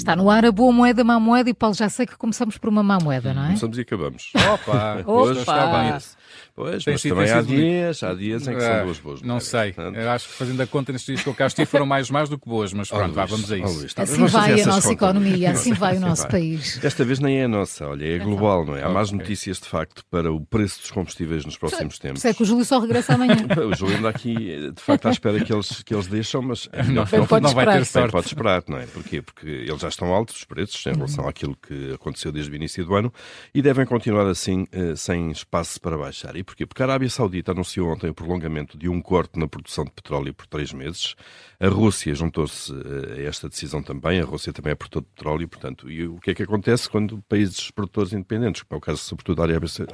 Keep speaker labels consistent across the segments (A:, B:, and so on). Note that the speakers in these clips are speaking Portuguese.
A: Está no ar a boa moeda, má moeda e Paulo, já sei que começamos por uma má moeda, não é?
B: Começamos e acabamos.
C: Opa!
B: Hoje está bem. Pois,
C: Tem
B: mas
C: sido-
B: também há dias, há dias em que são
C: Ah,
B: duas boas.
C: Não
B: moedas.
C: sei.
B: Portanto,
C: Eu acho que fazendo a conta nestes dias que eu cá estive foram mais más do que boas, mas pronto, vá,
B: Luís,
C: vamos a isso.
B: Luís, tá,
A: Assim vai a nossa
B: contas.
A: economia, assim vai o nosso
B: vai.
A: país.
B: Desta vez nem é a nossa, olha, é global, não é? Há más
C: Ok.
B: notícias de facto para o preço dos combustíveis nos próximos tempos.
A: isso é que o Júlio só regressa amanhã.
B: O Júlio anda aqui, de facto, à espera que eles, que eles deixam, mas é
A: Bem,
B: não
A: pode
C: não vai ter sorte.
B: pode esperar, não é? Porquê? Porque eles já estão altos, os preços, em relação àquilo que aconteceu desde o início do ano, e devem continuar assim, eh, sem espaço para baixar. E porquê? Porque a Arábia Saudita anunciou ontem o prolongamento de um corte na produção de petróleo por três meses. A Rússia juntou-se eh, a esta decisão também. A Rússia também é produtor de petróleo, portanto. E o que é que acontece quando países produtores independentes, como é o caso, sobretudo, da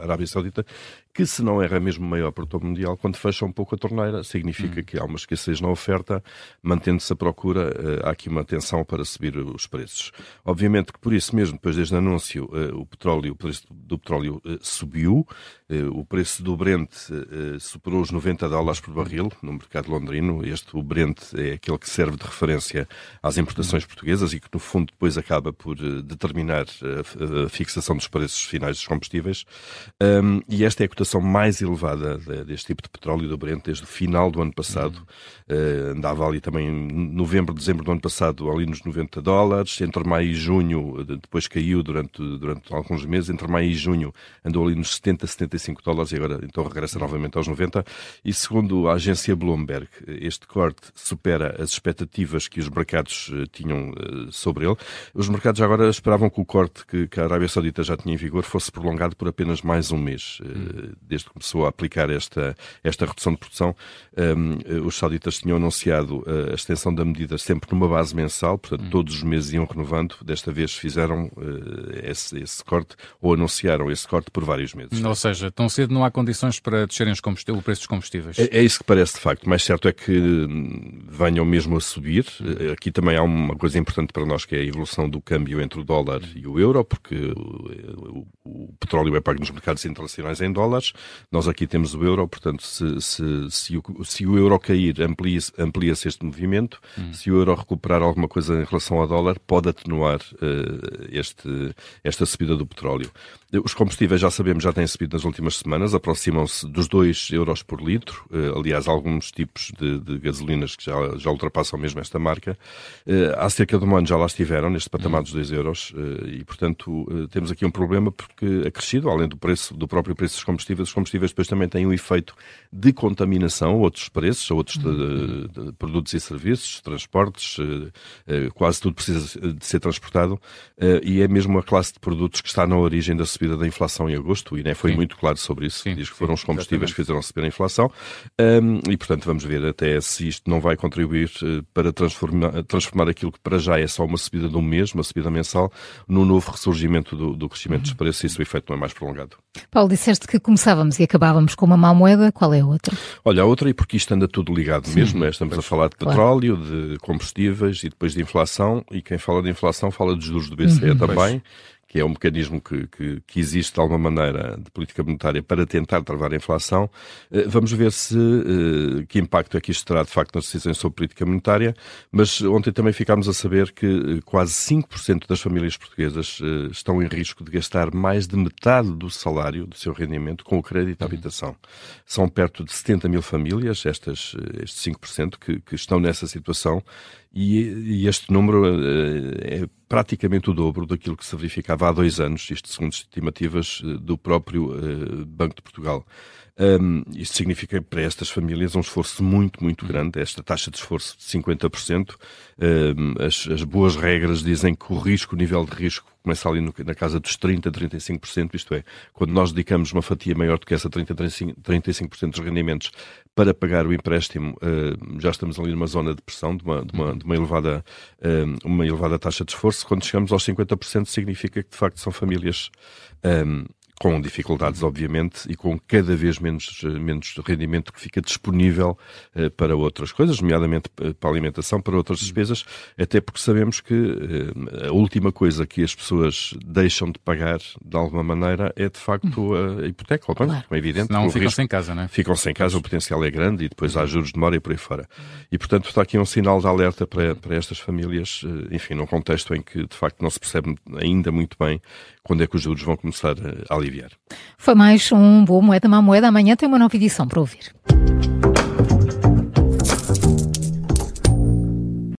B: Arábia, Saudita, que se não era mesmo o maior produtor mundial, quando fecha um pouco a torneira, significa que há uma escassez na oferta, mantendo-se a procura, eh, há aqui uma tensão para subir os preços. Obviamente que por isso mesmo, depois desde o anúncio, eh, o petróleo, o preço do petróleo eh, subiu, eh, o preço do Brent superou os 90 dólares por barril no mercado londrino. Este, o Brent, é aquele que serve de referência às importações portuguesas e que, no fundo, depois acaba por determinar a fixação dos preços finais dos combustíveis. E esta é a cotação mais elevada de- deste tipo de petróleo do Brent desde o final do ano passado. Uh, andava ali também em novembro, dezembro do ano passado, ali nos 90 dólares. Entre maio e junho, de- depois caiu durante, durante alguns meses. Entre maio e junho andou ali nos 70, 75 dólares e agora então regressa novamente aos 90. E segundo a agência Bloomberg, este corte supera as expectativas que os mercados eh, tinham eh, sobre ele. Os mercados agora esperavam que o corte que, que a Arábia Saudita já tinha em vigor fosse prolongado por apenas mais um mês. Eh, Desde que começou a aplicar esta, esta redução de produção, um, os sauditas tinham anunciado a extensão da medida sempre numa base mensal, portanto todos os meses iam renovando. Desta vez fizeram eh, esse, esse corte ou anunciaram esse corte por vários meses.
C: Ou seja, tão cedo não há condições para descerem o preço dos combustíveis.
B: É, é isso que parece de facto. Mais certo é que hum, venham mesmo a subir. Eh, Aqui também há uma coisa importante para nós que é a evolução do câmbio entre o dólar e o euro, porque o, o- o petróleo é pago nos mercados internacionais em dólares. Nós aqui temos o euro, portanto, se, se, se, o, se o euro cair, amplia-se amplia-se este movimento. Se o euro recuperar alguma coisa em relação ao dólar, pode atenuar eh, este, esta subida do petróleo. Os combustíveis, já sabemos, já têm subido nas últimas semanas, aproximam-se dos 2 euros por litro. Eh, aliás, alguns tipos de, de gasolinas que já, já ultrapassam mesmo esta marca. Eh, há cerca de um ano já lá estiveram, neste patamar dos 2 euros, eh, e, portanto, eh, temos aqui um problema porque acrescido, além do preço, do próprio preço dos combustíveis, os combustíveis depois também têm um efeito de contaminação a outros preços, a outros de- de produtos e serviços, transportes, eh, eh, quase tudo precisa de ser transportado, eh, e é mesmo a classe de produtos que está na origem da subida da inflação em agosto, o INE foi
C: Sim.
B: muito claro sobre isso,
C: Sim,
B: diz que
C: sim,
B: foram os combustíveis
C: exatamente.
B: que fizeram subir a inflação, e portanto vamos ver até se isto não vai contribuir eh, para transformar, transformar aquilo que para já é só uma subida de um mês, uma subida mensal, num novo ressurgimento do, do crescimento dos preços, e isso o efeito não é mais prolongado.
A: Paulo, disseste que começávamos e acabávamos com uma má moeda, qual é a outra?
B: Olha, a outra, e porque isto anda tudo ligado mesmo, né? estamos a falar de
A: Claro.
B: petróleo, de combustíveis e depois de inflação, e quem fala de inflação fala dos juros do BCE também, que é um mecanismo que, que, que existe de alguma maneira de política monetária para tentar travar a inflação. Eh, Vamos ver se eh, que impacto é que isto terá de facto nas decisões sobre política monetária, mas ontem também ficámos a saber que eh, quase 5% das famílias portuguesas estão em risco de gastar mais de metade do salário, do seu rendimento, com o crédito à habitação. São perto de 70 mil famílias, estas, estes 5%, que, que estão nessa situação e, e este número é praticamente o dobro daquilo que se verificava há dois anos, isto segundo estimativas eh, do próprio eh, Banco de Portugal. Um, isto significa para estas famílias um esforço muito, muito grande, esta taxa de esforço de 50%. Um, as, as boas regras dizem que o risco, o nível de risco, começa ali no- na casa dos 30%, 35%, isto é, quando nós dedicamos uma fatia maior do que essa 30%, 35%, 35% dos rendimentos para pagar o empréstimo, eh, já estamos ali numa zona de pressão, de uma, de uma, de uma elevada, eh, uma elevada taxa de esforço. Quando chegamos aos 50%, significa que de facto são famílias eh, com dificuldades, obviamente, e com cada vez menos, menos rendimento que fica disponível uh, para outras coisas, nomeadamente uh, para a alimentação, para outras despesas, até porque sabemos que uh, a última coisa que as pessoas deixam de pagar, de alguma maneira, é de facto a hipoteca, claro. é evidente.
C: Não ficam risco, sem casa, não é?
B: Ficam sem casa, o potencial é grande e depois há juros de mora e por aí fora. E, portanto, está aqui um sinal de alerta para, para estas famílias, enfim, num contexto em que, de facto, não se percebe ainda muito bem quando é que os juros vão começar a aliviar.
A: Foi mais um Boa Moeda, Má Moeda. Amanhã tem uma nova edição para ouvir.